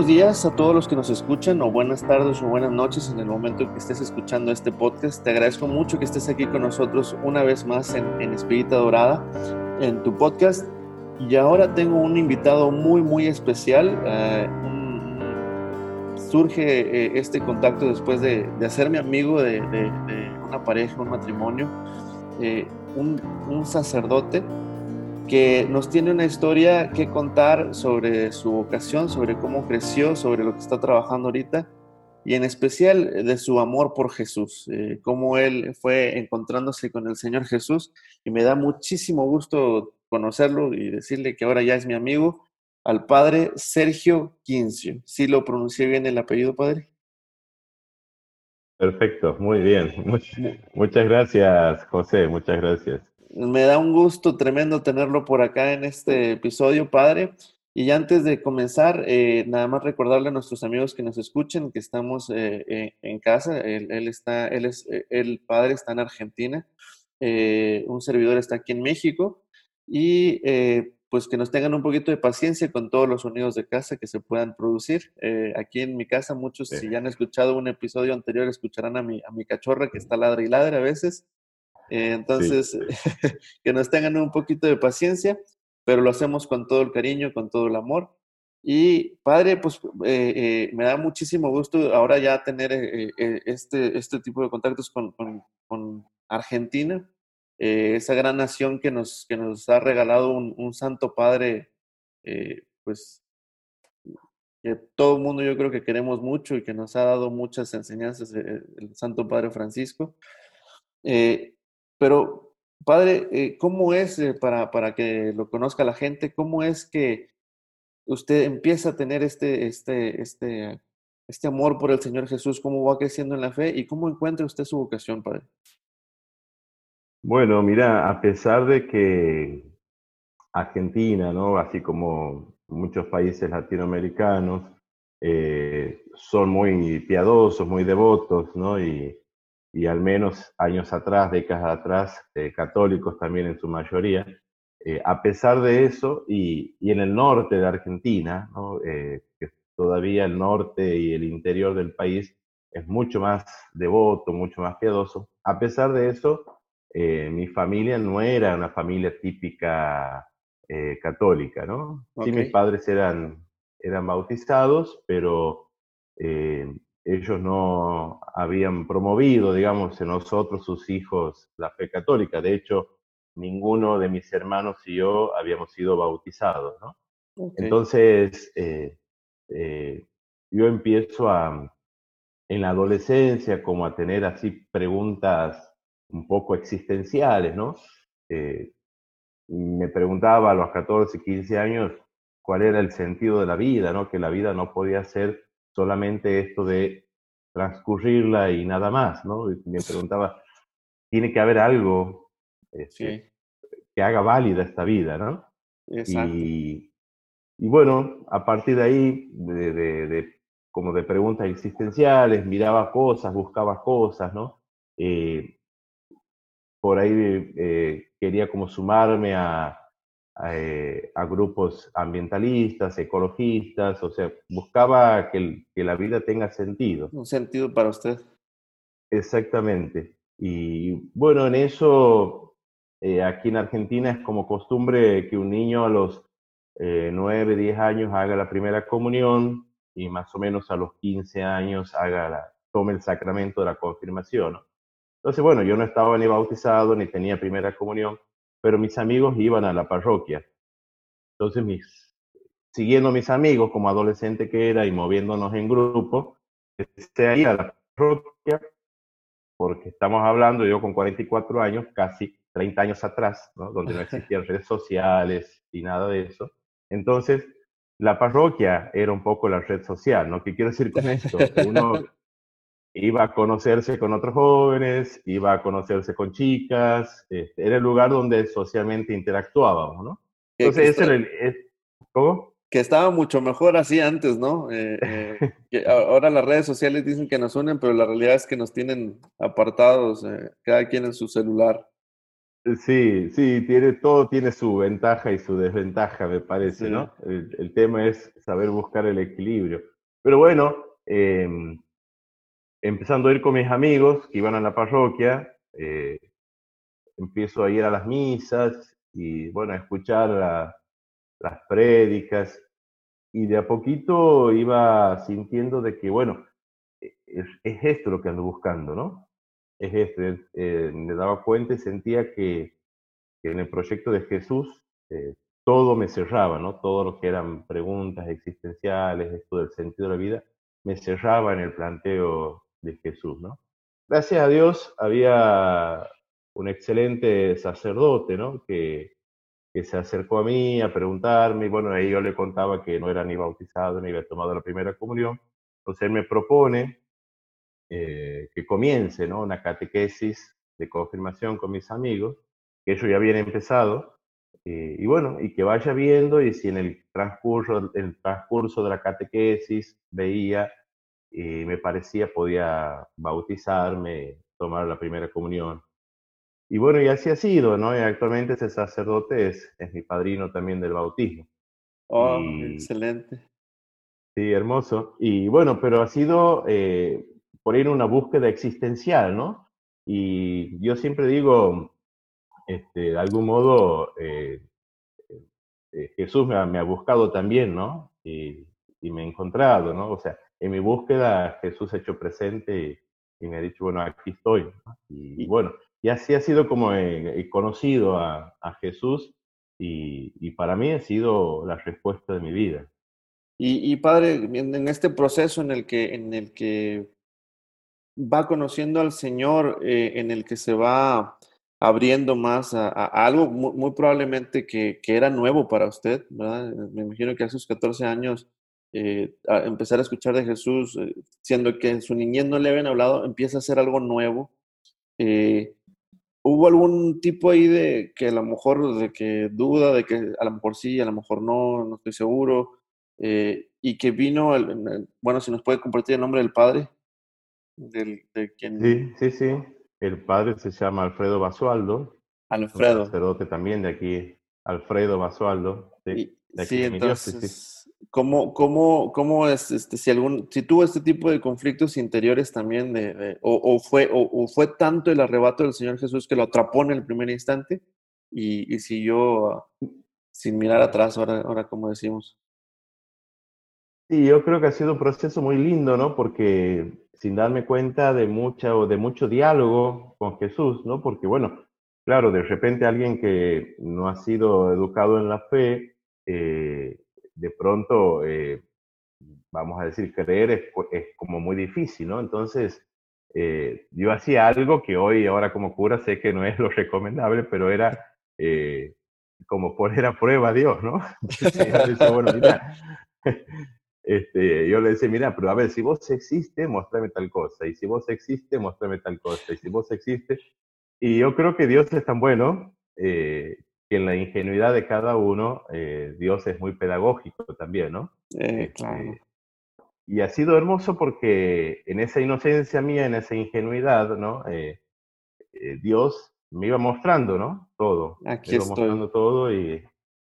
buenos días a todos los que nos escuchan, o buenas tardes o buenas noches en el momento en que estés escuchando este podcast. Te agradezco mucho que estés aquí con nosotros una vez más en, en Dorada, en tu podcast. Y ahora tengo un invitado muy, muy especial. Eh, surge eh, este contacto después de, hacerme amigo de, una pareja, un matrimonio, eh, un sacerdote que nos tiene una historia que contar sobre su vocación, sobre cómo creció, sobre lo que está trabajando ahorita y en especial de su amor por Jesús, eh, cómo él fue encontrándose con el Señor Jesús y me da muchísimo gusto conocerlo y decirle que ahora ya es mi amigo, al padre Sergio Quincio. ¿Sí lo pronuncié bien el apellido, padre? Perfecto, muy bien. Muchas gracias, José, muchas gracias. Me da un gusto tremendo tenerlo por acá en este episodio, padre. Y antes de comenzar, eh, nada más recordarle a nuestros amigos que nos escuchen que estamos eh, eh, en casa. Él, está, él es, el padre está en Argentina, un servidor está aquí en México y pues que nos tengan un poquito de paciencia con todos los sonidos de casa que se puedan producir. aquí en mi casa, muchos, si ya han escuchado un episodio anterior, escucharán a mi, a mi cachorra que está ladra y ladra a veces. Eh, entonces, que nos tengan un poquito de paciencia, pero lo hacemos con todo el cariño, con todo el amor. Y padre, pues eh, eh, me da muchísimo gusto ahora ya tener este, este tipo de contactos con, con, con Argentina, esa gran nación que nos, que nos ha regalado un, un santo padre, pues que todo el mundo yo creo que queremos mucho y que nos ha dado muchas enseñanzas, el Santo Padre Francisco. Eh, pero, padre, eh, ¿cómo es, eh, para, para que lo conozca la gente, cómo es que usted empieza a tener este, este, este, este amor por el Señor Jesús? ¿Cómo va creciendo en la fe y cómo encuentra usted su vocación, padre? Bueno, mira, a pesar de que Argentina, ¿no? Así como muchos países latinoamericanos, eh, son muy piadosos, muy devotos, ¿no? Y y al menos años atrás, décadas atrás, eh, católicos también en su mayoría. Eh, a pesar de eso, y, y, en el norte de Argentina, ¿no? eh, que todavía el norte y el interior del país es mucho más devoto, mucho más piadoso, a pesar de eso, eh, mi familia no era una familia típica católica, ¿no? Okay. Sí, mis padres eran, eran bautizados, pero ellos no habían promovido, digamos, en nosotros, sus hijos, la fe católica. De hecho, ninguno de mis hermanos y yo habíamos sido bautizados, ¿no? Okay. Entonces, eh, eh, yo empiezo a, en la adolescencia, como a tener así preguntas un poco existenciales, ¿no? Eh, me preguntaba a los 14, 15 años cuál era el sentido de la vida, ¿no? Que la vida no podía ser solamente esto de transcurrirla y nada más, ¿no? Y me preguntaba, tiene que haber algo este, sí. que haga válida esta vida, ¿no? Exacto. Y, y bueno, a partir de ahí, de, de, de, como de preguntas existenciales, miraba cosas, buscaba cosas, ¿no? Eh, por ahí eh, quería como sumarme a, eh, a grupos ambientalistas, ecologistas, o sea, buscaba que, que, la vida tenga sentido. Un sentido para usted. Exactamente. Y bueno, en eso, eh, aquí en Argentina es como costumbre que un niño a los eh, 9, 10 años haga la primera comunión y más o menos a los 15 años haga la, tome el sacramento de la confirmación. ¿no? Entonces, bueno, yo no estaba ni bautizado ni tenía primera comunión pero mis amigos iban a la parroquia. Entonces, mis, siguiendo mis amigos como adolescente que era y moviéndonos en grupo, empecé a ir a la parroquia, porque estamos hablando, yo con 44 años, casi 30 años atrás, ¿no? donde no existían redes sociales y nada de eso. Entonces, la parroquia era un poco la red social, ¿no? ¿Qué quiero decir con esto? Uno iba a conocerse con otros jóvenes, iba a conocerse con chicas, este, era el lugar donde socialmente interactuábamos, ¿no? Entonces, ese era el... Es, ¿Cómo? Que estaba mucho mejor así antes, ¿no? Eh, eh, que ahora las redes sociales dicen que nos unen, pero la realidad es que nos tienen apartados, eh, cada quien en su celular. Sí, sí, tiene, todo tiene su ventaja y su desventaja, me parece, ¿no? El, tema es saber buscar el equilibrio. Pero bueno, em, empezando a ir con mis amigos que iban a la parroquia, eh, empiezo a ir a las misas y, bueno, a escuchar las prédicas y de a poquito iba sintiendo de que, bueno, e, es, es esto lo que ando buscando, ¿no? es este, eh, me daba cuenta y sentía que, en el proyecto de Jesús eh, todo me cerraba, ¿no? Todo lo que eran preguntas existenciales, esto del sentido de la vida, me cerraba en el planteo de Jesús, ¿no? Gracias a Dios había un excelente sacerdote, ¿no? Que, que se acercó a mí a preguntarme, y bueno, ahí yo le contaba que no era ni bautizado ni había tomado la primera comunión, entonces él me propone eh, que comience ¿no? una catequesis de confirmación con mis amigos, que ellos ya habían empezado, eh, y bueno, y que vaya viendo y si en el transcurso, el transcurso de la catequesis veía y me parecía podía bautizarme, tomar la primera comunión. Y bueno, y así ha sido, ¿no? Y actualmente ese sacerdote es, es mi padrino también del bautismo. Oh, excelente. Sí, hermoso. Y bueno, pero ha sido eh, por ir una búsqueda existencial, ¿no? Y yo siempre digo, este, de algún modo, eh, eh, Jesús me ha, buscado también, ¿no? Y, me ha encontrado, ¿no? O sea, en mi búsqueda Jesús ha hecho presente y, me ha dicho, bueno, aquí estoy. Y, bueno, y así ha sido como he, conocido a, Jesús y, para mí ha sido la respuesta de mi vida. Y, padre, en, este proceso en el que, en el que va conociendo al Señor, eh, en el que se va abriendo más a, algo muy, probablemente que, era nuevo para usted, ¿verdad? Me imagino que a sus 14 años eh, empezar a escuchar de Jesús, eh, siendo que en su niñez no le habían hablado, empieza a ser algo nuevo. ¿Hubo algún tipo ahí de que a lo mejor de que duda, de que a lo mejor sí, a lo mejor no, no estoy seguro, y que vino, bueno, si nos puede compartir el nombre del Padre? del, de quien... Sí, sí, sí. El padre se llama Alfredo Basualdo. Alfredo. Un sacerdote también de aquí, Alfredo Basualdo. Sí, sí entonces, ¿cómo, cómo, cómo es, este, si, algún, si tuvo este tipo de conflictos interiores también, de, o, fue, o, fue tanto el arrebato del Señor Jesús que lo atrapó en el primer instante y, y siguió sin mirar atrás, ahora, ahora como decimos? Sí, yo creo que ha sido un proceso muy lindo, ¿no? Porque sin darme cuenta de, mucha, de mucho diálogo con Jesús, ¿no? Porque, bueno, claro, de repente alguien que no ha sido educado en la fe, eh, de pronto, eh, vamos a decir, creer es, como muy difícil, ¿no? Entonces, eh, yo hacía algo que hoy, ahora como cura, sé que no es lo recomendable, pero era como poner a prueba a Dios, ¿no? Mira, este, yo le decía, mira, pero a ver, si vos existes, muéstrame tal cosa, y si vos existes, muéstrame tal cosa, y si vos existes. Y yo creo que Dios es tan bueno eh, que en la ingenuidad de cada uno, eh, Dios es muy pedagógico también, ¿no? Eh, claro. Y ha sido hermoso porque en esa inocencia mía, en esa ingenuidad, ¿no? Dios me iba mostrando, ¿no? Todo. Aquí me iba mostrando todo y,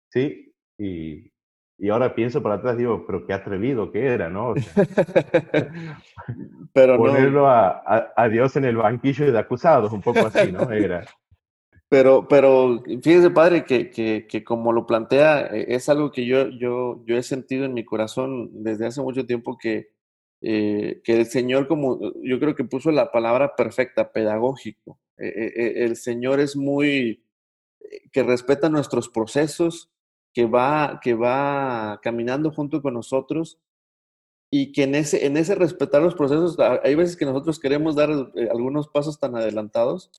sí, y, y ahora pienso para atrás, digo, pero qué atrevido que era, ¿no? pero ponerlo a, a, Dios en el banquillo de acusados, un poco así, ¿no? Era. Pero, pero fíjese, padre, que, que, que, como lo plantea, e, es algo que yo, yo, yo he sentido en mi corazón desde hace mucho tiempo que, eh, que el Señor, como yo creo que puso la palabra perfecta, pedagógico. E, e, el Señor es muy, eh, que respeta nuestros procesos, que va, que va caminando junto con nosotros y que en ese, en ese respetar los procesos, hay veces que nosotros queremos dar eh, algunos pasos tan adelantados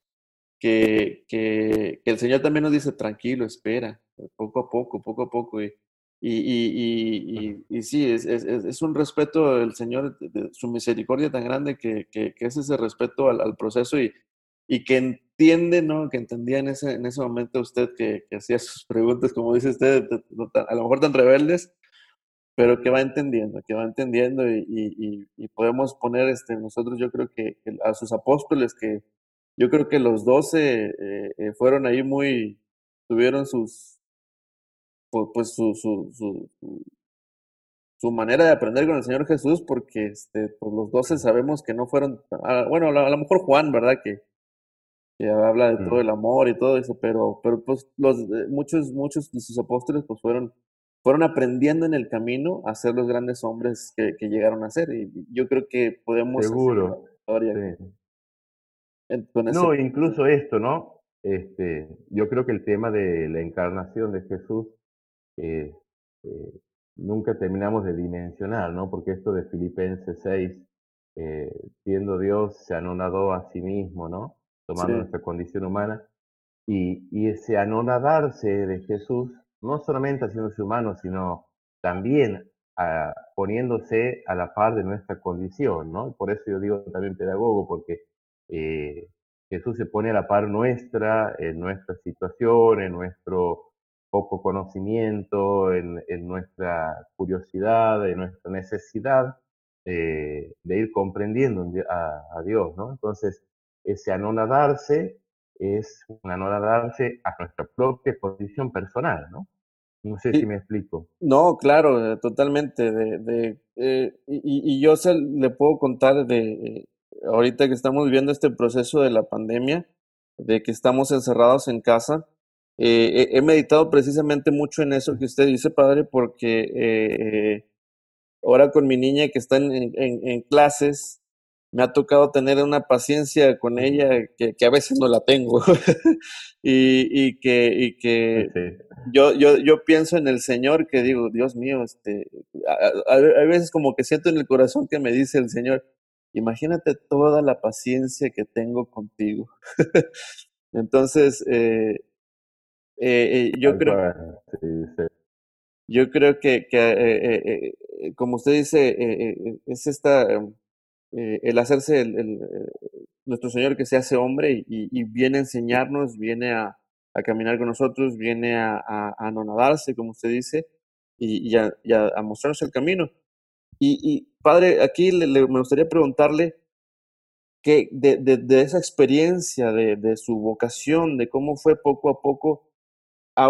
que, que, el Señor también nos dice, tranquilo, espera, poco a poco, poco a poco. Y, y, y, y sí, es, es, es, un respeto del Señor, de, su misericordia tan grande que, que, es ese respeto al, al proceso y, y que entiende, ¿no? Que entendía en ese, en ese momento usted que, hacía sus preguntas, como dice usted, a lo mejor tan rebeldes, pero que va entendiendo, que va entendiendo y, y, podemos poner este, nosotros yo creo que, a sus apóstoles que, yo creo que los doce eh, eh, fueron ahí muy, tuvieron sus, pues su, su, su, su, manera de aprender con el Señor Jesús, porque este, pues los doce sabemos que no fueron, ah, bueno, a lo mejor Juan, ¿verdad? Que, que habla de todo el amor y todo eso, pero, pero pues los, eh, muchos, muchos de sus apóstoles pues fueron, fueron aprendiendo en el camino a ser los grandes hombres que, que llegaron a ser. Y yo creo que podemos... Seguro. No, incluso esto, ¿no? Este, yo creo que el tema de la encarnación de Jesús eh, eh, nunca terminamos de dimensionar, ¿no? Porque esto de Filipenses 6, eh, siendo Dios, se anonadó a sí mismo, ¿no? Tomando nuestra condición humana. Y, y ese anonadarse de Jesús, no solamente haciéndose humano, sino también ah, poniéndose a la par de nuestra condición, ¿no? Por eso yo digo también pedagogo, porque eh, Jesús se pone a la par nuestra, en nuestra situación, en nuestro poco conocimiento, en, nuestra curiosidad, en nuestra necesidad eh, de ir comprendiendo a, Dios, ¿no? Entonces, ese anonadarse es un anonadarse a nuestra propia posición personal, ¿no? No sé si me explico. No, claro, totalmente. De, eh, y, y, yo se, le puedo contar de, ahorita que estamos viviendo este proceso de la pandemia, de que estamos encerrados en casa, eh, he meditado precisamente mucho en eso que usted dice, padre, porque eh, ahora con mi niña que está en, clases, me ha tocado tener una paciencia con ella que, a veces no la tengo. y, que, y que yo, yo, yo pienso en el Señor que digo, Dios mío, este, a veces como que siento en el corazón que me dice el Señor, Imagínate toda la paciencia que tengo contigo. Entonces, eh, eh, eh, yo creo, yo creo que, que como usted dice, es esta, el hacerse el, nuestro Señor que se hace hombre y, viene a enseñarnos, viene a, caminar con nosotros, viene a, a, anonadarse, como usted dice, y, a, mostrarnos el camino. Y, padre, aquí me gustaría preguntarle que de, esa experiencia, de, su vocación, de cómo fue poco a poco,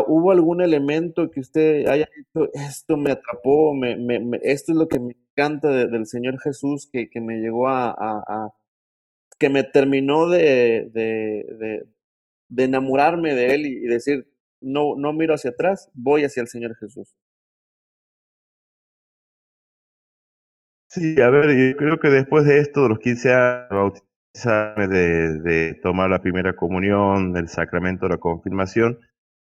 ¿hubo algún elemento que usted haya dicho, esto me atrapó, me, esto es lo que me encanta del Señor Jesús, que, me llegó a, que me terminó de, enamorarme de Él y, y decir, no, no miro hacia atrás, voy hacia el Señor Jesús? Sí, a ver, yo creo que después de esto, de los 15 años, bautizarme, de, tomar la primera comunión, del sacramento de la confirmación,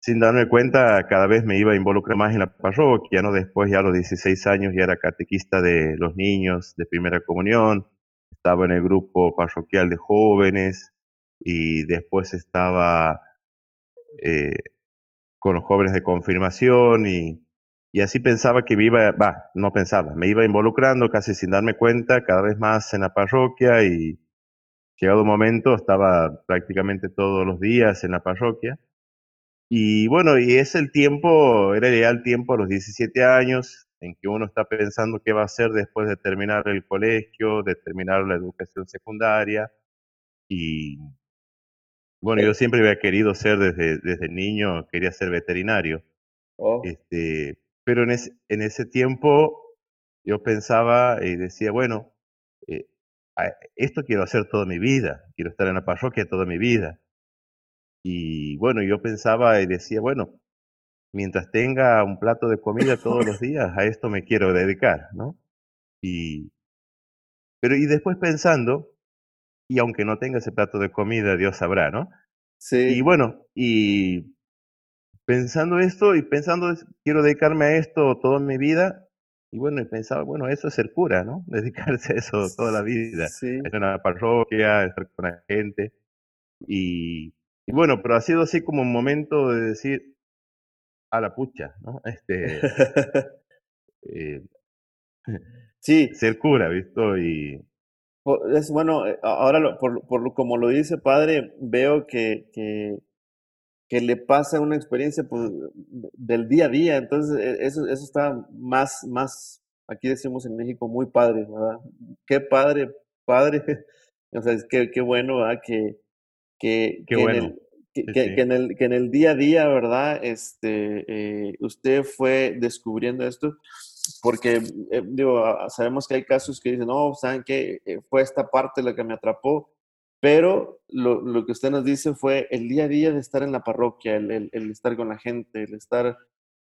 sin darme cuenta, cada vez me iba a involucrar más en la parroquia, ¿no? Después, ya a los 16 años, ya era catequista de los niños de primera comunión, estaba en el grupo parroquial de jóvenes y después estaba eh, con los jóvenes de confirmación y y así pensaba que me iba, va, no pensaba, me iba involucrando casi sin darme cuenta cada vez más en la parroquia y llegado un momento estaba prácticamente todos los días en la parroquia. Y bueno, y es el tiempo, era ya el tiempo a los 17 años en que uno está pensando qué va a hacer después de terminar el colegio, de terminar la educación secundaria. Y bueno, yo siempre había querido ser desde, desde niño, quería ser veterinario. Oh. Este, pero en, en ese tiempo yo pensaba y decía, bueno, eh, esto quiero hacer toda mi vida, quiero estar en la parroquia toda mi vida. Y bueno, yo pensaba y decía, bueno, mientras tenga un plato de comida todos los días, a esto me quiero dedicar, ¿no? Y, pero y después pensando, y aunque no tenga ese plato de comida, Dios sabrá, ¿no? Sí. Y bueno, y pensando esto y pensando, quiero dedicarme a esto toda mi vida. Y bueno, y pensaba, bueno, eso es ser cura, ¿no? Dedicarse a eso toda la vida. Sí. En una parroquia, estar con la gente. Y, bueno, pero ha sido así como un momento de decir, a la pucha, ¿no? Este, eh, sí. Ser cura, ¿visto? Y, es bueno, eh, ahora por, por como lo dice padre, veo que, que que le pasa una experiencia pues, del día a día. Entonces, e, eso, eso está más, más, aquí decimos en México, muy padre, ¿verdad? Qué padre, padre. O sea, es que, qué bueno, ¿verdad? Que, que, en el, que, en el, que en el día a día, ¿verdad? Este, eh, usted fue descubriendo esto, porque eh, digo, sabemos que hay casos que dicen, no, ¿saben qué? Eh, fue esta parte la que me atrapó, pero lo, lo, que usted nos dice fue el día a día de estar en la parroquia, el, el, estar con la gente, el estar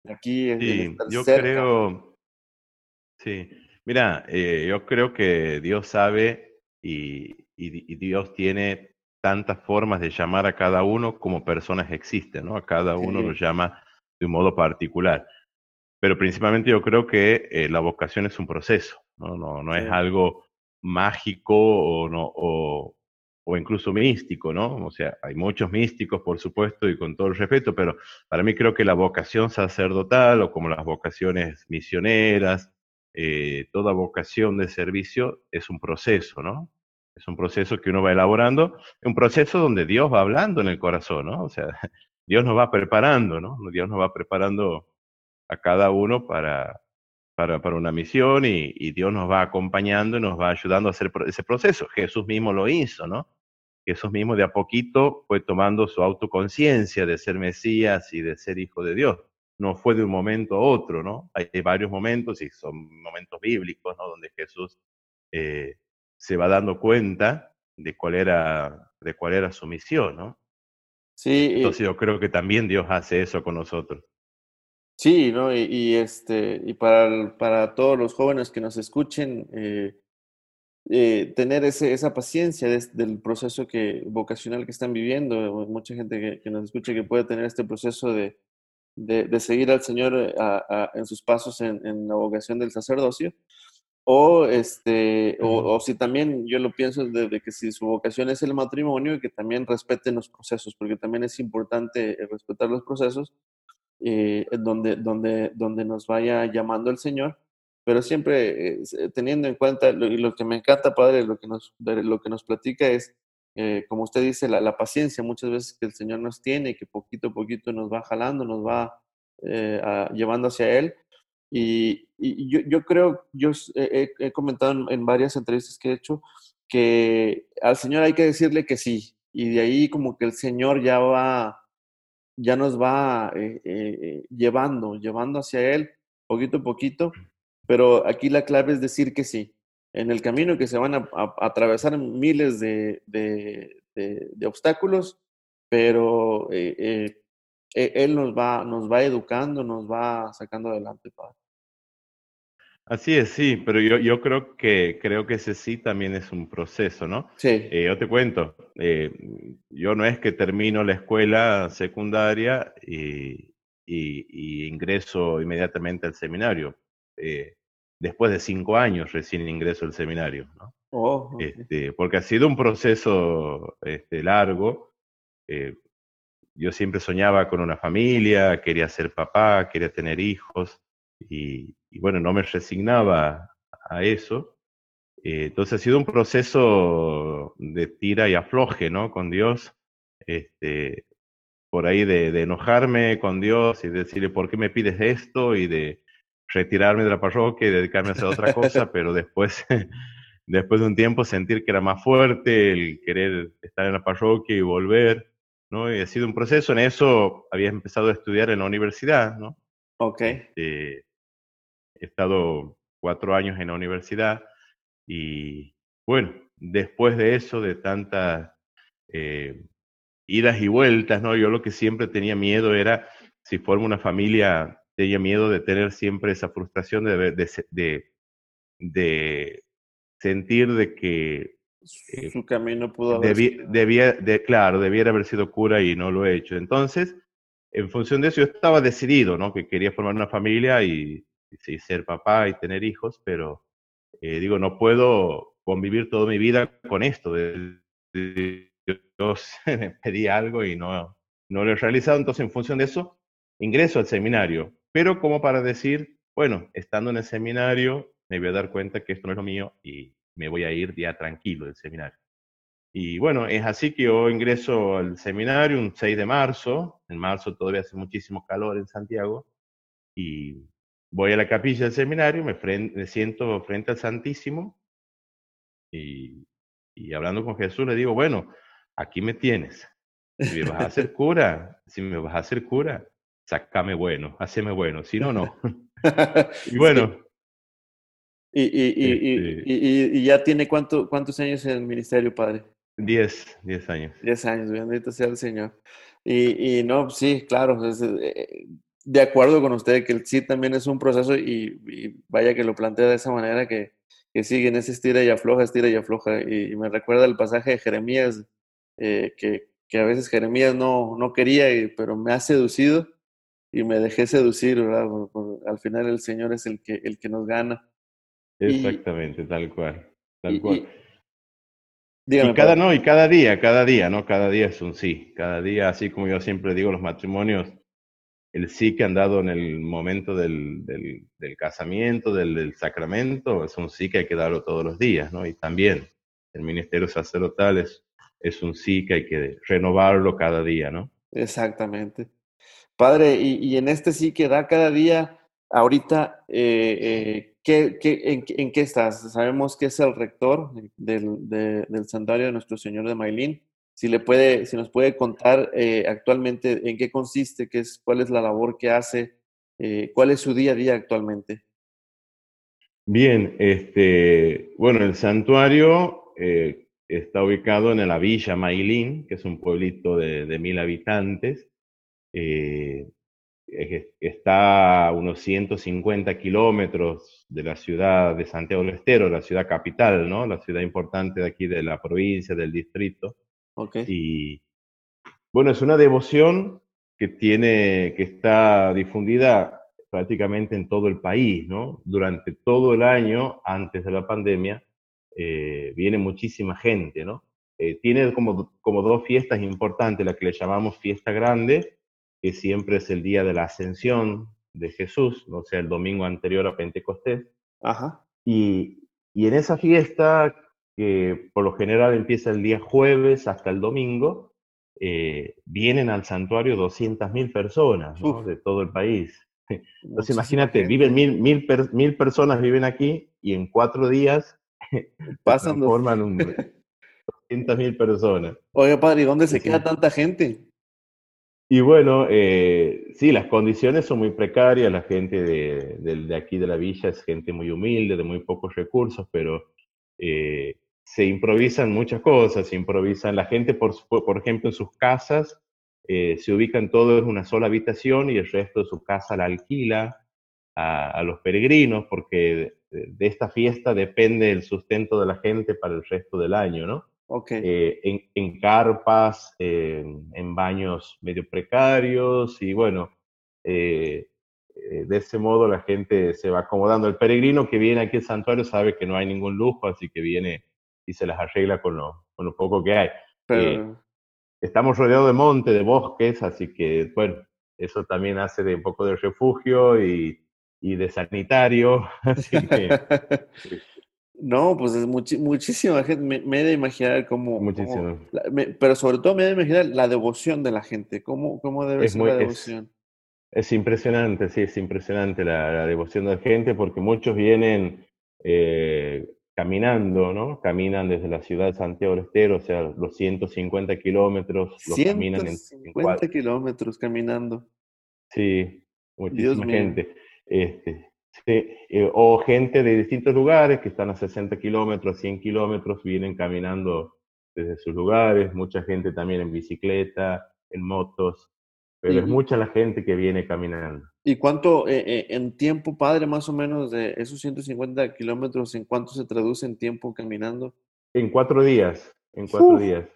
aquí. Sí, yo creo, sí, mira, yo creo que Dios sabe y, y, y Dios tiene tantas formas de llamar a cada uno como personas existen, ¿no? A cada uno lo llama de un modo particular. Pero principalmente yo creo que eh, la vocación es un proceso, no, no, no es algo mágico o, no, o, o, incluso místico, ¿no? O sea, hay muchos místicos, por supuesto, y con todo el respeto, pero para mí creo que la vocación sacerdotal o como las vocaciones misioneras, eh, toda vocación de servicio es un proceso, ¿no? Es un proceso que uno va elaborando, un proceso donde Dios va hablando en el corazón, ¿no? O sea, Dios nos va preparando, ¿no? Dios nos va preparando a cada uno para, para, una misión y, y, Dios nos va acompañando y nos va ayudando a hacer ese proceso. Jesús mismo lo hizo, ¿no? Jesús mismo de a poquito fue tomando su autoconciencia de ser Mesías y de ser hijo de Dios. No fue de un momento a otro, ¿no? Hay varios momentos y son momentos bíblicos, ¿no? Donde Jesús eh, se va dando cuenta de cuál era, de cuál era su misión, ¿no? Sí. Entonces yo creo que también Dios hace eso con nosotros. Sí, ¿no? Y, este, y para, para todos los jóvenes que nos escuchen, eh, eh, tener ese, esa paciencia del proceso que, vocacional que están viviendo. Mucha gente que, nos escucha que puede tener este proceso de, de, seguir al Señor eh, en sus pasos en, en, la vocación del sacerdocio. O, este, o, si también yo lo pienso de, que si su vocación es el matrimonio, y que también respeten los procesos, porque también es importante eh, respetar los procesos eh, donde, donde, donde nos vaya llamando el Señor, pero siempre eh, teniendo en cuenta, lo, y lo que me encanta, Padre, lo que nos, lo que nos platica es, eh, como usted dice, la, la, paciencia muchas veces que el Señor nos tiene, que poquito a poquito nos va jalando, nos va llevando hacia Él y, yo, yo, creo, yo he, comentado en, varias entrevistas que he hecho, que al Señor hay que decirle que sí. Y de ahí como que el Señor ya va, ya nos va eh, eh, llevando, llevando hacia Él, poquito a poquito. Pero aquí la clave es decir que sí. En el camino que se van a, atravesar miles de, de, de, obstáculos, pero eh, e, él nos va, nos va educando, nos va sacando adelante, Padre. Así es, sí, pero yo, yo creo que creo que ese sí también es un proceso, ¿no? Sí. Eh, yo te cuento, eh, yo no es que termino la escuela secundaria y, y, ingreso inmediatamente al seminario. Eh, después de cinco años recién ingreso al seminario, ¿no? Oh, este, porque ha sido un proceso este, largo. yo siempre soñaba con una familia, quería ser papá, quería tener hijos y, bueno, no me resignaba a eso. Eh, entonces ha sido un proceso de tira y afloje, ¿no? Con Dios, este, por ahí de, de, enojarme con Dios y decirle, ¿por qué me pides esto? Y de retirarme de la parroquia y dedicarme a hacer otra cosa, pero después, después de un tiempo sentir que era más fuerte el querer estar en la parroquia y volver, ¿no? Y ha sido un proceso, en eso había empezado a estudiar en la universidad, ¿no? Ok. Este, he estado cuatro años en la universidad y bueno, después de eso, de tantas eh, idas y vueltas, ¿no? Yo lo que siempre tenía miedo era, si formo una familia, tenía miedo de tener siempre esa frustración de, de, de, sentir de que eh, su camino pudo haber debía, debía de, claro, debiera haber sido cura y no lo he hecho. Entonces, en función de eso, yo estaba decidido, ¿no? Que quería formar una familia y ser papá y tener hijos, pero eh, digo, no puedo convivir toda mi vida con esto. Yo me pedí algo y no, no lo he realizado, entonces en función de eso ingreso al seminario, pero como para decir, bueno, estando en el seminario me voy a dar cuenta que esto no es lo mío y me voy a ir ya tranquilo del seminario. Y bueno, es así que yo ingreso al seminario un 6 de marzo, en marzo todavía hace muchísimo calor en Santiago, y voy a la capilla del seminario, me, me siento frente al Santísimo y, y, hablando con Jesús le digo, bueno, aquí me tienes. Si me vas a hacer cura, si me vas a hacer cura, sácame bueno, haceme bueno, si no, no. y bueno. Y, y, y, y, ya tiene cuánto, cuántos años en el ministerio, padre? Diez, diez años. Diez años, bendito sea el Señor. Y, no, sí, claro, eh, de acuerdo con usted que sí también es un proceso y, vaya que lo plantea de esa manera que, que sigue en ese estira y afloja, estira y afloja. Y, me recuerda el pasaje de Jeremías, eh, que, que, a veces Jeremías no, no quería, pero me ha seducido y me dejé seducir, ¿verdad? al final el Señor es el que, el que nos gana. Exactamente, tal cual. Tal cual. y cada, no, y cada día, cada día, ¿no? Cada día es un sí. Cada día, así como yo siempre digo, los matrimonios, el sí que han dado en el momento del, del, del casamiento, del, del, sacramento, es un sí que hay que darlo todos los días, ¿no? Y también el ministerio sacerdotal es, es un sí que hay que renovarlo cada día, ¿no? Exactamente. Padre, y, y en este sí que da cada día, ahorita, eh, eh, ¿qué, qué, en, qué estás? Sabemos que es el rector del, de, del santuario de Nuestro Señor de Mailín si le puede, si nos puede contar eh, actualmente en qué consiste, qué es, cuál es la labor que hace, eh, cuál es su día a día actualmente. Bien, este, bueno, el santuario eh, está ubicado en la villa Mailín, que es un pueblito de, de mil habitantes. Está a unos 150 kilómetros de la ciudad de Santiago del Estero, la ciudad capital, ¿no? La ciudad importante de aquí de la provincia, del distrito. Y bueno, es una devoción que tiene, que está difundida prácticamente en todo el país, ¿no? Durante todo el año, antes de la pandemia, eh, viene muchísima gente, ¿no? Eh, tiene como, como dos fiestas importantes, la que le llamamos fiesta grande, que siempre es el día de la ascensión de Jesús, o sea, el domingo anterior a Pentecostés. Ajá. Y, y en esa fiesta que por lo general empieza el día jueves hasta el domingo, eh, vienen al santuario 200.000 personas ¿no? de todo el país. Entonces imagínate, viven mil, mil, mil, personas viven aquí y en cuatro días pasan forman un 200.000 personas. Oye, padre, ¿y dónde se queda tanta gente? Y bueno, eh, sí, las condiciones son muy precarias, la gente de, aquí de la villa es gente muy humilde, de muy pocos recursos, pero eh, se improvisan muchas cosas, se improvisan la gente, por, ejemplo, en sus casas, eh, se ubican todos en una sola habitación y el resto de su casa la alquila a, a los peregrinos, porque de, de, esta fiesta depende el sustento de la gente para el resto del año, ¿no? Okay. Eh, en, en, carpas, eh, en baños medio precarios y bueno, eh, eh, de ese modo la gente se va acomodando. El peregrino que viene aquí al santuario sabe que no hay ningún lujo, así que viene y se las arregla con lo, con lo poco que hay. Pero... Eh, estamos rodeados de monte, de bosques, así que, bueno, eso también hace de un poco de refugio y, y de sanitario. Así que, No, pues es muchísima gente. Me, me, he de imaginar cómo. Muchísimo. Cómo, la, me, pero sobre todo me he de imaginar la devoción de la gente. ¿Cómo, cómo debe es ser muy, la devoción? Es, es, impresionante, sí, es impresionante la, la, devoción de la gente porque muchos vienen eh, caminando, ¿no? Caminan desde la ciudad de Santiago del Estero, o sea, los 150 kilómetros los 150 caminan en 50 kilómetros caminando. Sí, muchísima gente. Este, sí, eh, o gente de distintos lugares que están a 60 kilómetros, 100 kilómetros, vienen caminando desde sus lugares, mucha gente también en bicicleta, en motos, pero es mucha la gente que viene caminando. ¿Y cuánto eh, eh, en tiempo, padre, más o menos de esos 150 kilómetros, en cuánto se traduce en tiempo caminando? En cuatro días, en cuatro Uf, días.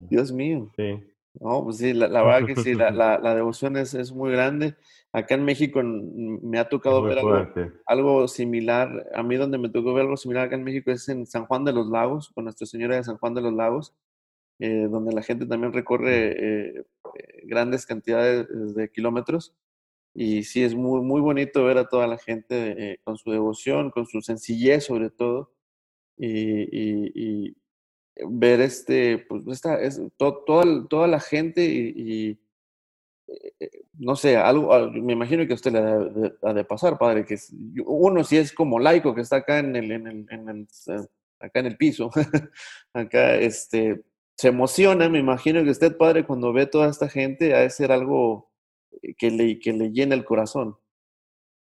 Dios mío. Sí. No, pues sí, la, la verdad que sí, la, la, la, devoción es, es muy grande. Acá en México me ha tocado ver algo, algo, similar. A mí donde me tocó ver algo similar acá en México es en San Juan de los Lagos, con Nuestra Señora de San Juan de los Lagos, eh, donde la gente también recorre eh, eh, grandes cantidades de kilómetros. Y sí, es muy, muy bonito ver a toda la gente eh, con su devoción, con su sencillez sobre todo, y, y, y ver este, pues esta, es, to, toda, toda la gente y, y eh, no sé, algo, me imagino que a usted le ha de, pasar, padre, que uno si es como laico que está acá en el, en el, en el acá en el piso, acá este, se emociona, me imagino que usted, padre, cuando ve toda esta gente, ha de ser algo que le, que le llena el corazón.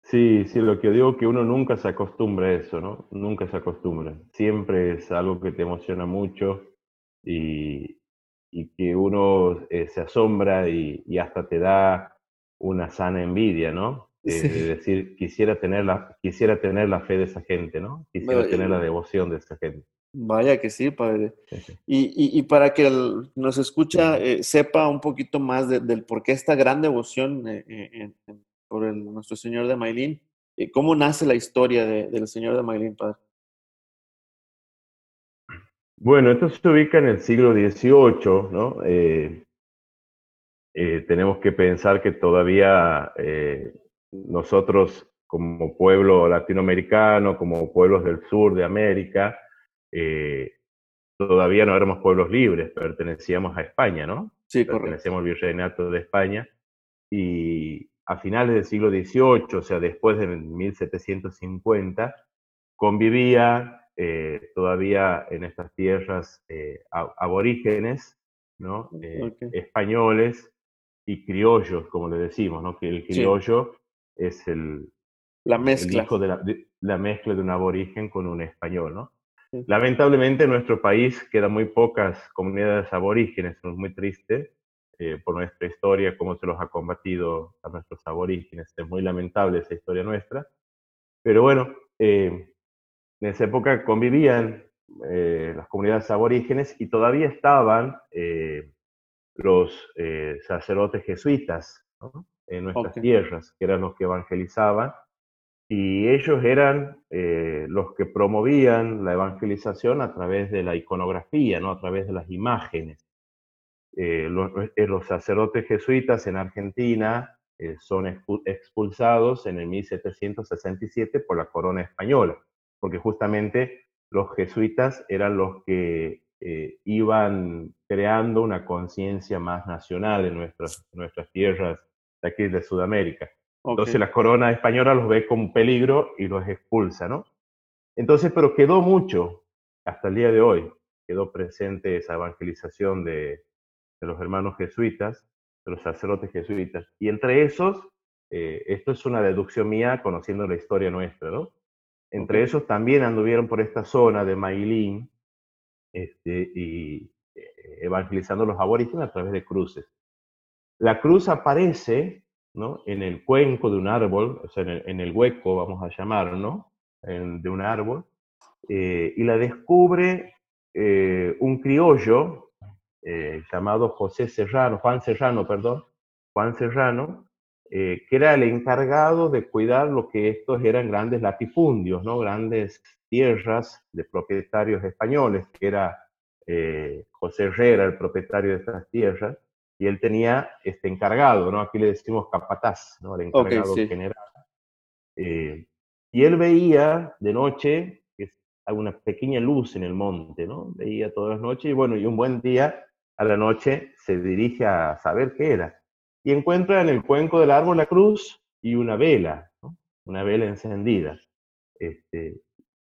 Sí, sí, lo que digo que uno nunca se acostumbra a eso, ¿no? Nunca se acostumbra. Siempre es algo que te emociona mucho y, y que uno eh, se asombra y, y, hasta te da una sana envidia, ¿no? Es decir, quisiera tener, la, quisiera tener la fe de esa gente, ¿no? Quisiera tener la devoción de esa gente. Vaya que sí, padre. Y, y, para que nos escucha eh, sepa un poquito más del por qué esta gran devoción eh, por el, nuestro Señor de Mailín, ¿cómo nace la historia del Señor de Mailín, padre? Bueno, esto se ubica en el siglo XVIII, ¿no? Eh, eh, tenemos que pensar que todavía eh, nosotros como pueblo latinoamericano, como pueblos del sur de América, todavía no éramos pueblos libres, pertenecíamos a España, ¿no? Sí, pertenecíamos al virreinato de España. Y a finales del siglo XVIII, o sea, después de 1750, convivía eh, todavía en estas tierras eh, aborígenes, ¿no? Eh, españoles y criollos, como le decimos, ¿no? que el criollo es el, la mezcla. hijo de la, la, mezcla de un aborigen con un español. ¿no? Lamentablemente en nuestro país quedan muy pocas comunidades aborígenes, es muy triste por nuestra historia, cómo se los ha combatido a nuestros aborígenes. Es muy lamentable esa historia nuestra. Pero bueno, en esa época convivían eh, las comunidades aborígenes y todavía estaban eh, los eh, sacerdotes jesuitas en nuestras tierras, que eran los que evangelizaban, y ellos eran los que promovían la evangelización a través de la iconografía, ¿no? a través de las imágenes. Los, los, sacerdotes jesuitas en Argentina son expulsados en el 1767 por la corona española porque justamente los jesuitas eran los que eh, iban creando una conciencia más nacional en nuestras, nuestras tierras de aquí de Sudamérica. Entonces la corona española los ve como un peligro y los expulsa, ¿no? Entonces, pero quedó mucho hasta el día de hoy, quedó presente esa evangelización de, de los hermanos jesuitas, de los sacerdotes jesuitas. Y entre esos, eh, esto es una deducción mía conociendo la historia nuestra, ¿no? Entre esos también anduvieron por esta zona de Mailín este, y eh, evangelizando los aborígenes a través de cruces. La cruz aparece ¿no? en el cuenco de un árbol, o sea, en el, hueco, vamos a llamarlo, ¿no? de un árbol, eh, y la descubre eh, un criollo llamado José Serrano, Juan Serrano, perdón, Juan Serrano, eh, que era el encargado de cuidar lo que estos eran grandes latifundios, ¿no? grandes tierras de propietarios españoles, que era eh, José Herrera, el propietario de estas tierras, y él tenía este encargado, ¿no? aquí le decimos capataz, ¿no? el encargado general. Eh, y él veía de noche que una pequeña luz en el monte, ¿no? veía todas las noches, y bueno, y un buen día a la noche se dirige a saber qué era y encuentra en el cuenco del árbol la cruz y una vela, una vela encendida. Este,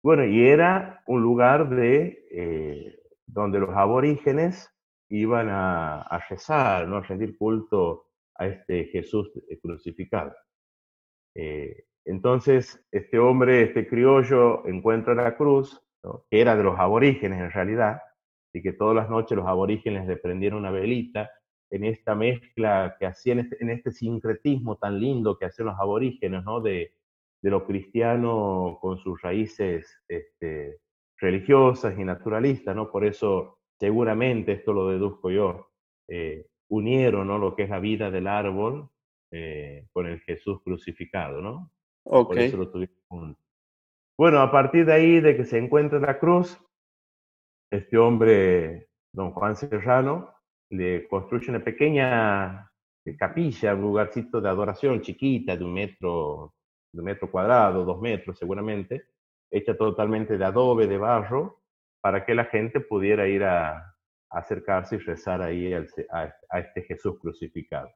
bueno, y era un lugar de, eh, donde los aborígenes iban a, a, rezar, ¿no? a rendir culto a este Jesús crucificado. Eh, entonces, este hombre, este criollo, encuentra la cruz, que era de los aborígenes en realidad, y que todas las noches los aborígenes le prendieron una velita, en esta mezcla que hacían, este, en este sincretismo tan lindo que hacían los aborígenes, ¿no? De, de lo cristiano con sus raíces este, religiosas y naturalistas, ¿no? Por eso, seguramente, esto lo deduzco yo, eh, unieron, ¿no? Lo que es la vida del árbol eh, con el Jesús crucificado, ¿no? Por eso lo tuvimos Bueno, a partir de ahí, de que se encuentra la cruz, este hombre, don Juan Serrano, le construye una pequeña eh, capilla, un lugarcito de adoración chiquita de un metro, de un metro cuadrado, dos metros seguramente, hecha totalmente de adobe, de barro, para que la gente pudiera ir a, acercarse y rezar ahí a, este Jesús crucificado.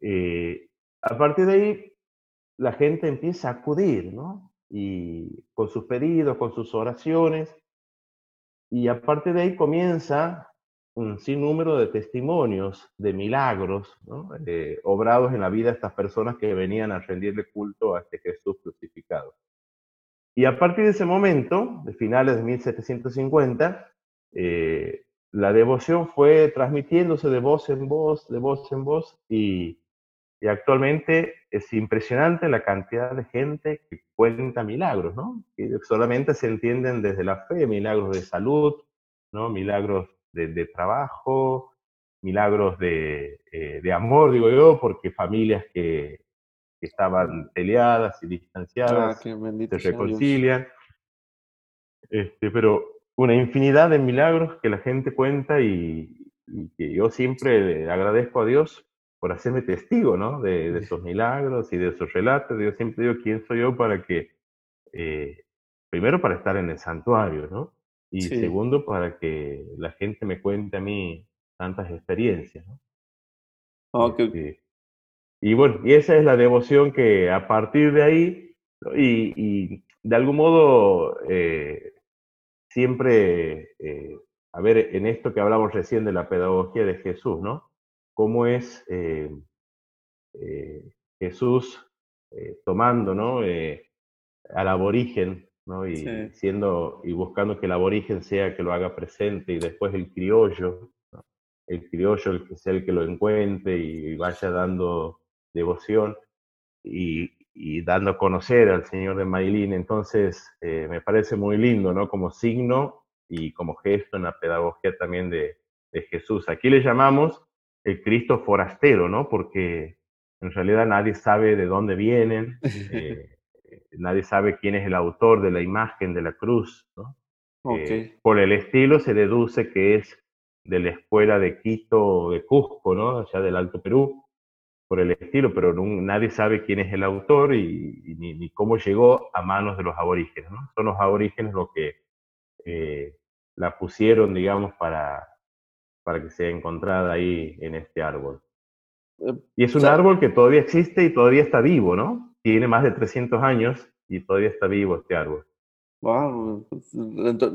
Eh, a partir de ahí, la gente empieza a acudir, ¿no? Y con sus pedidos, con sus oraciones, y a partir de ahí comienza un sinnúmero de testimonios de milagros eh, obrados en la vida de estas personas que venían a rendirle culto a este Jesús crucificado. Y a partir de ese momento, de finales de 1750, eh, la devoción fue transmitiéndose de voz en voz, de voz en voz, y, actualmente es impresionante la cantidad de gente que cuenta milagros, ¿no? Que solamente se entienden desde la fe, milagros de salud, ¿no? Milagros de, trabajo, milagros eh, de, amor, digo yo, porque familias que, estaban peleadas y ah, distanciadas se reconcilian. Este, pero una infinidad de milagros que la gente cuenta y, que yo siempre agradezco a Dios por hacerme testigo, ¿no? De, esos milagros y de esos relatos. Yo siempre digo, ¿quién soy yo para que, eh, primero para estar en el santuario, ¿no? Y segundo, para que la gente me cuente a mí tantas experiencias. ¿no? Oh, este, y bueno, y esa es la devoción que a partir de ahí, y, y de algún modo, eh, siempre, eh, a ver, en esto que hablamos recién de la pedagogía de Jesús, ¿no? Cómo es eh, Jesús tomando, ¿no? al aborigen y siendo y buscando que el aborigen sea que lo haga presente y después el criollo, el criollo el que sea el que lo encuentre y vaya dando devoción y, dando a conocer al Señor de Mailín. Entonces, eh, me parece muy lindo, ¿no? Como signo y como gesto en la pedagogía también de, Jesús. Aquí le llamamos el Cristo forastero, ¿no? Porque en realidad nadie sabe de dónde vienen. Eh, nadie sabe quién es el autor de la imagen de la cruz. ¿no? Eh, por el estilo se deduce que es de la escuela de Quito o de Cusco, ¿no? allá del Alto Perú, por el estilo, pero nadie sabe quién es el autor y, ni, cómo llegó a manos de los aborígenes. ¿no? Son los aborígenes los que eh, la pusieron, digamos, para, para que sea encontrada ahí en este árbol. Eh, y es un árbol que todavía existe y todavía está vivo, ¿no? tiene más de 300 años y todavía está vivo este árbol. Wow, pues,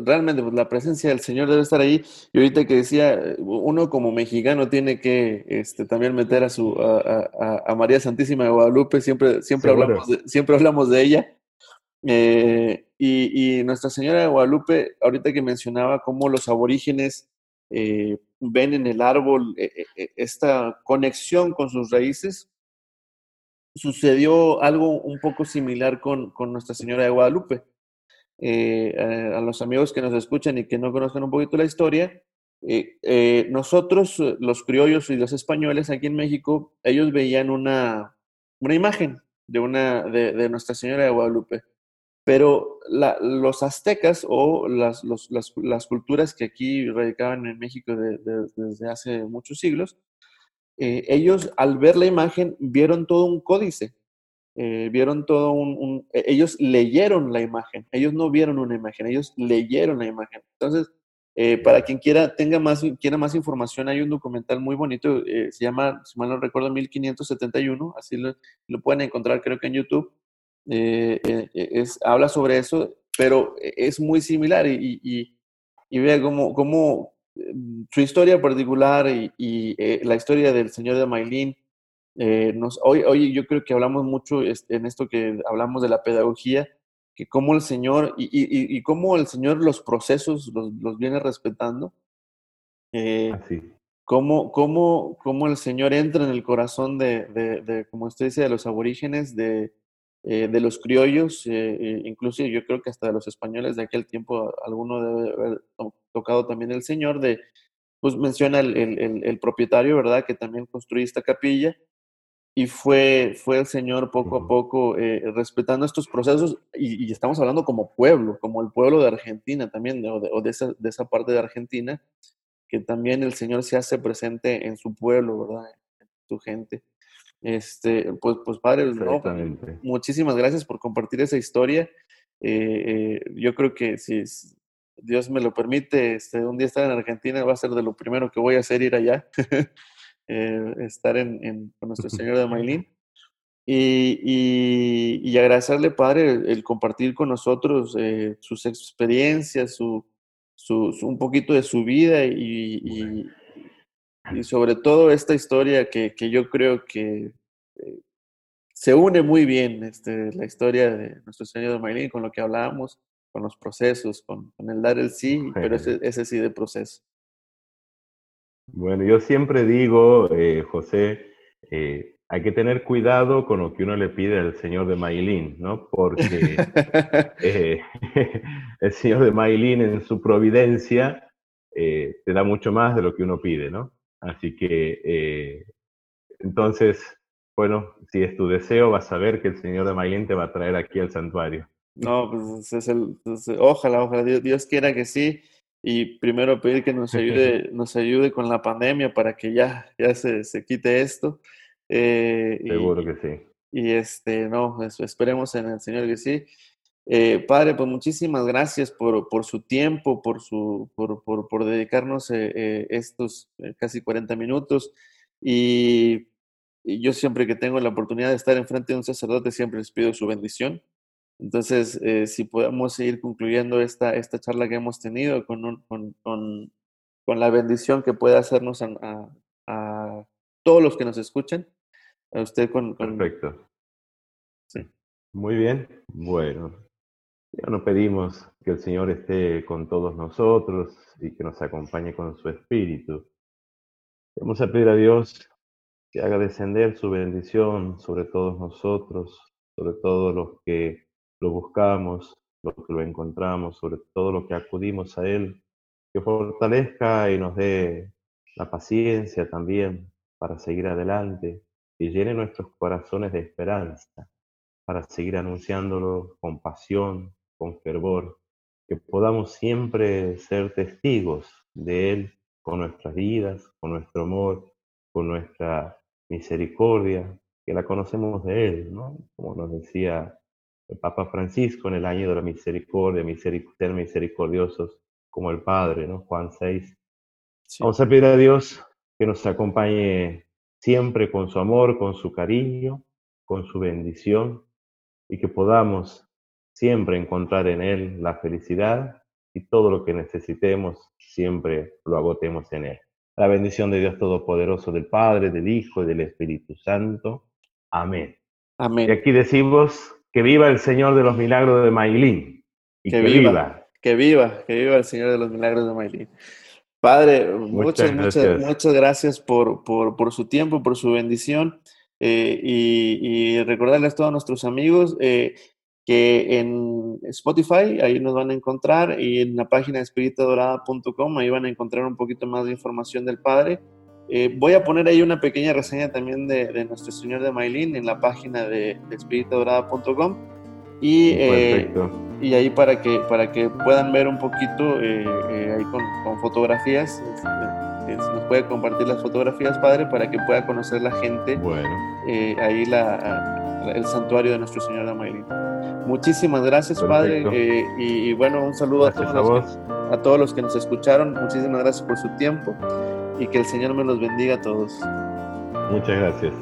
realmente pues, la presencia del Señor debe estar ahí. Y ahorita que decía, uno como mexicano tiene que este, también meter a su a, María Santísima de Guadalupe, siempre, siempre, hablamos, de, siempre hablamos de ella. Eh, y, Nuestra Señora de Guadalupe, ahorita que mencionaba cómo los aborígenes eh, ven en el árbol eh, esta conexión con sus raíces, sucedió algo un poco similar con, Nuestra Señora de Guadalupe. Eh, a, los amigos que nos escuchan y que no conozcan un poquito la historia, eh, eh, nosotros, los criollos y los españoles aquí en México, ellos veían una, una imagen de, una, de, Nuestra Señora de Guadalupe. Pero los aztecas o las, culturas que aquí radicaban en México desde hace muchos siglos, eh, ellos al ver la imagen vieron todo un códice, eh, vieron todo un, e, ellos leyeron la imagen, ellos no vieron una imagen, ellos leyeron la imagen. Entonces, eh, para quien quiera, tenga más, quiera más información, hay un documental muy bonito, se llama, si mal no recuerdo, 1571, así lo, lo pueden encontrar creo que en YouTube. Es, habla sobre eso, pero es muy similar y, y, y vea cómo, cómo, su historia particular y, eh, la historia del señor de Mailín, eh, nos, hoy, hoy yo creo que hablamos mucho en esto que hablamos de la pedagogía, que cómo el Señor y, y, cómo el Señor los procesos los, viene respetando. Eh, Cómo, cómo, cómo, el Señor entra en el corazón de, de, de como usted dice, de los aborígenes, de, eh, de los criollos, eh, eh, incluso yo creo que hasta de los españoles de aquel tiempo, alguno debe haber tocado también el Señor, de, pues menciona el, propietario, ¿verdad?, que también construyó esta capilla, y fue, fue el Señor poco a poco respetando estos procesos, y, estamos hablando como pueblo, como el pueblo de Argentina también, o, de, esa, de esa parte de Argentina, que también el Señor se hace presente en su pueblo, ¿verdad?, en su gente. Este, pues, pues padre, muchísimas gracias por compartir esa historia. Eh, eh, yo creo que si Dios me lo permite, este, un día estar en Argentina va a ser de lo primero que voy a hacer ir allá, eh, estar en, con nuestro Señor de Mailín. Y, y, agradecerle, Padre, el, compartir con nosotros sus experiencias, su, un poquito de su vida y, y, sobre todo esta historia que, que yo creo que eh, se une muy bien este, la historia de nuestro Señor de Maylin con lo que hablábamos, con los procesos, con, con el dar el sí, pero ese, ese, sí de proceso. Bueno, yo siempre digo, eh, José, eh, hay que tener cuidado con lo que uno le pide al Señor de Maylin, ¿no? Porque el Señor de Maylin en su providencia te da mucho más de lo que uno pide, ¿no? Así que, entonces, bueno, si es tu deseo, vas a ver que el Señor de Maylin te va a traer aquí al santuario. No, pues es el, ojalá, ojalá, Dios, quiera que sí. Y primero pedir que nos ayude, nos ayude con la pandemia para que ya, ya se, se quite esto. Eh, Seguro que sí. Y este, no, esperemos en el Señor que sí. Eh, padre, pues muchísimas gracias por, por su tiempo, por, su, por, por, por dedicarnos eh, estos casi 40 minutos. Y y yo siempre que tengo la oportunidad de estar enfrente de un sacerdote, siempre les pido su bendición. Entonces, eh, si podemos seguir concluyendo esta, esta charla que hemos tenido con, con, con, la bendición que puede hacernos a, a, todos los que nos escuchan, a usted con... Perfecto. Sí. Muy bien. Bueno, ya nos pedimos que el Señor esté con todos nosotros y que nos acompañe con su espíritu. Vamos a pedir a Dios que haga descender su bendición sobre todos nosotros, sobre todos los que lo buscamos, los que lo encontramos, sobre todo los que acudimos a Él, que fortalezca y nos dé la paciencia también para seguir adelante y llene nuestros corazones de esperanza para seguir anunciándolo con pasión, con fervor, que podamos siempre ser testigos de Él con nuestras vidas, con nuestro amor, con nuestra misericordia, que la conocemos de Él, ¿no? Como nos decía el Papa Francisco en el año de la misericordia, ser misericordiosos como el Padre, ¿no? Juan 6. Vamos a pedir a Dios que nos acompañe siempre con su amor, con su cariño, con su bendición y que podamos siempre encontrar en Él la felicidad y todo lo que necesitemos siempre lo agotemos en Él. La bendición de Dios Todopoderoso, del Padre, del Hijo y del Espíritu Santo. Amén. Amén. Y aquí decimos que viva el Señor de los Milagros de Mailín. Y que, viva, Que viva, que viva el Señor de los Milagros de Mailín. Padre, muchas, muchas, muchas, gracias por, por, por, su tiempo, por su bendición. Eh, y, y, recordarles a todos nuestros amigos eh, que en Spotify, ahí nos van a encontrar, y en la página espiritadorada.com, ahí van a encontrar un poquito más de información del Padre. Eh, voy a poner ahí una pequeña reseña también de, Nuestro Señor de Mailín en la página de, de Y, eh, y ahí para que, para que puedan ver un poquito, eh, ahí con, con fotografías, este, nos puede compartir las fotografías, Padre, para que pueda conocer la gente bueno. ahí la, el santuario de Nuestro Señor de Mailín. Muchísimas gracias, Padre. Eh, y, bueno, un saludo a todos, los que, a todos los que nos escucharon. Muchísimas gracias por su tiempo y que el Señor me los bendiga a todos. Muchas gracias.